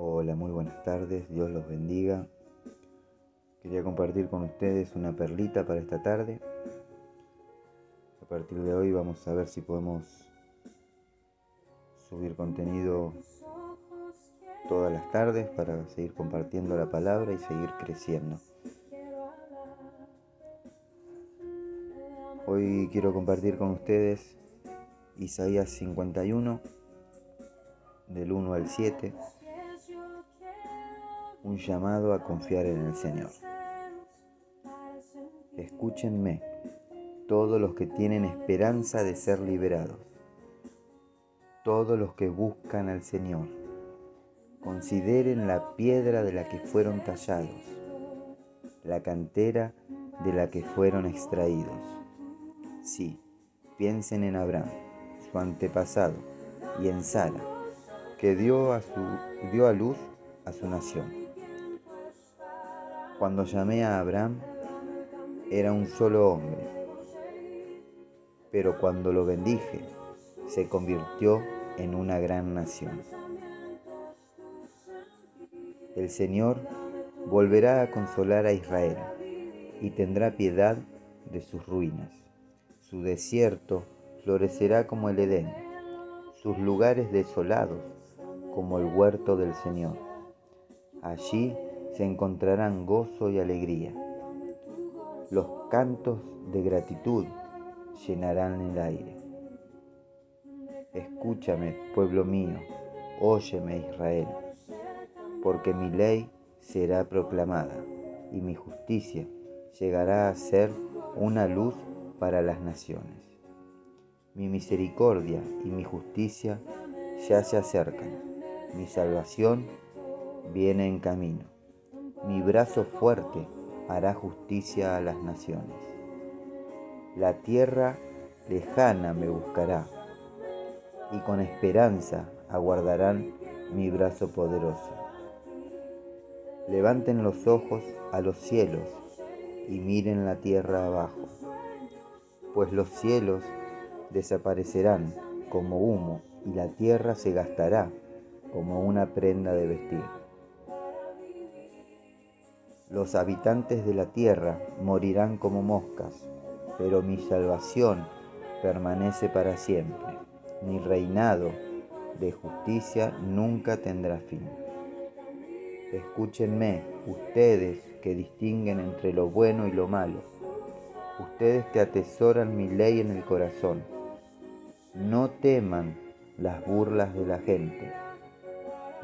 Hola, muy buenas tardes, Dios los bendiga. Quería compartir con ustedes una perlita para esta tarde. A partir de hoy vamos a ver si podemos subir contenido todas las tardes para seguir compartiendo la palabra y seguir creciendo. Hoy quiero compartir con ustedes Isaías 51, del 1 al 7 un llamado a confiar en el Señor. Escúchenme, todos los que tienen esperanza de ser liberados, todos los que buscan al Señor. Consideren la piedra de la que fueron tallados, la cantera de la que fueron extraídos. Sí, piensen en Abraham, su antepasado, y en Sara, que dio a, su, dio a luz a su nación. Cuando llamé a Abraham, era un solo hombre, pero cuando lo bendije, se convirtió en una gran nación. El Señor volverá a consolar a Israel y tendrá piedad de sus ruinas. Su desierto florecerá como el Edén, sus lugares desolados como el huerto del Señor. Allí se encontrarán gozo y alegría. Los cantos de gratitud llenarán el aire. Escúchame, pueblo mío, óyeme, Israel, porque mi ley será proclamada y mi justicia llegará a ser una luz para las naciones. Mi misericordia y mi justicia ya se acercan, mi salvación viene en camino. Mi brazo fuerte hará justicia a las naciones. La tierra lejana me buscará y con esperanza aguardarán mi brazo poderoso. Levanten los ojos a los cielos y miren la tierra abajo, pues los cielos desaparecerán como humo y la tierra se gastará como una prenda de vestir. Los habitantes de la tierra morirán como moscas, pero mi salvación permanece para siempre. Mi reinado de justicia nunca tendrá fin. Escúchenme, ustedes que distinguen entre lo bueno y lo malo, ustedes que atesoran mi ley en el corazón. No teman las burlas de la gente,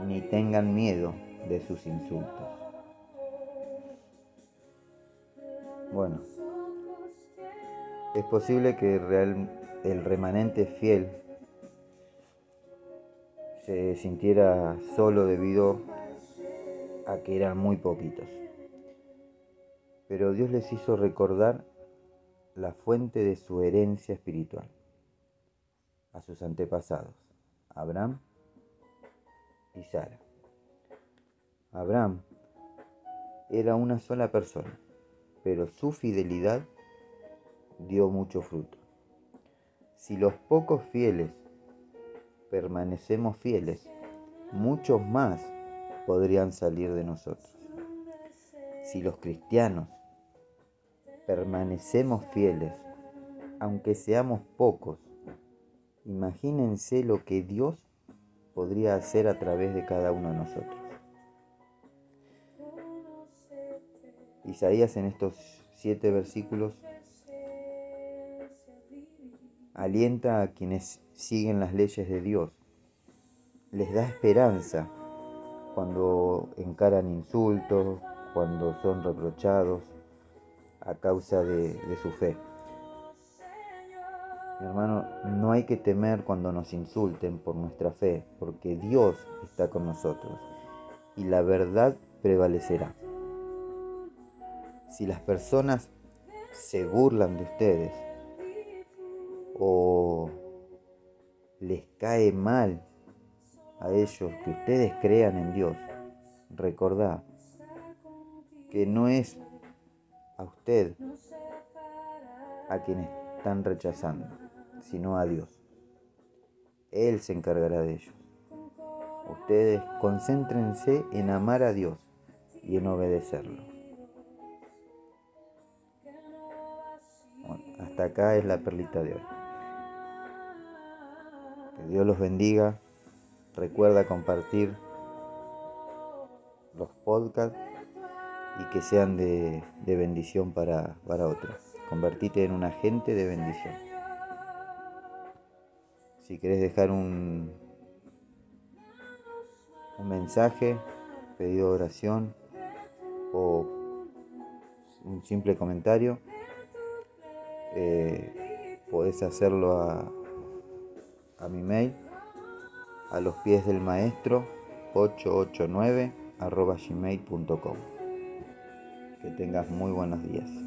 ni tengan miedo de sus insultos. Bueno, es posible que el remanente fiel se sintiera solo debido a que eran muy poquitos. Pero Dios les hizo recordar la fuente de su herencia espiritual a sus antepasados, Abraham y Sara. Abraham era una sola persona pero su fidelidad dio mucho fruto. Si los pocos fieles permanecemos fieles, muchos más podrían salir de nosotros. Si los cristianos permanecemos fieles, aunque seamos pocos, imagínense lo que Dios podría hacer a través de cada uno de nosotros. Isaías en estos siete versículos alienta a quienes siguen las leyes de Dios, les da esperanza cuando encaran insultos, cuando son reprochados a causa de, su fe. Mi hermano, no hay que temer cuando nos insulten por nuestra fe, porque Dios está con nosotros y la verdad prevalecerá si las personas se burlan de ustedes o les cae mal a ellos que ustedes crean en Dios, recordad que no es a usted a quien están rechazando, sino a Dios. Él se encargará de ellos. Ustedes concéntrense en amar a Dios y en obedecerlo. Hasta acá es la perlita de hoy. Que Dios los bendiga. Recuerda compartir los podcasts y que sean de, bendición para, para otros. Convertite en un agente de bendición. Si querés dejar un, un mensaje, pedido de oración o un simple comentario, eh, podés hacerlo a, a mi mail a los pies del maestro 889 arroba gmail.com. Que tengas muy buenos días.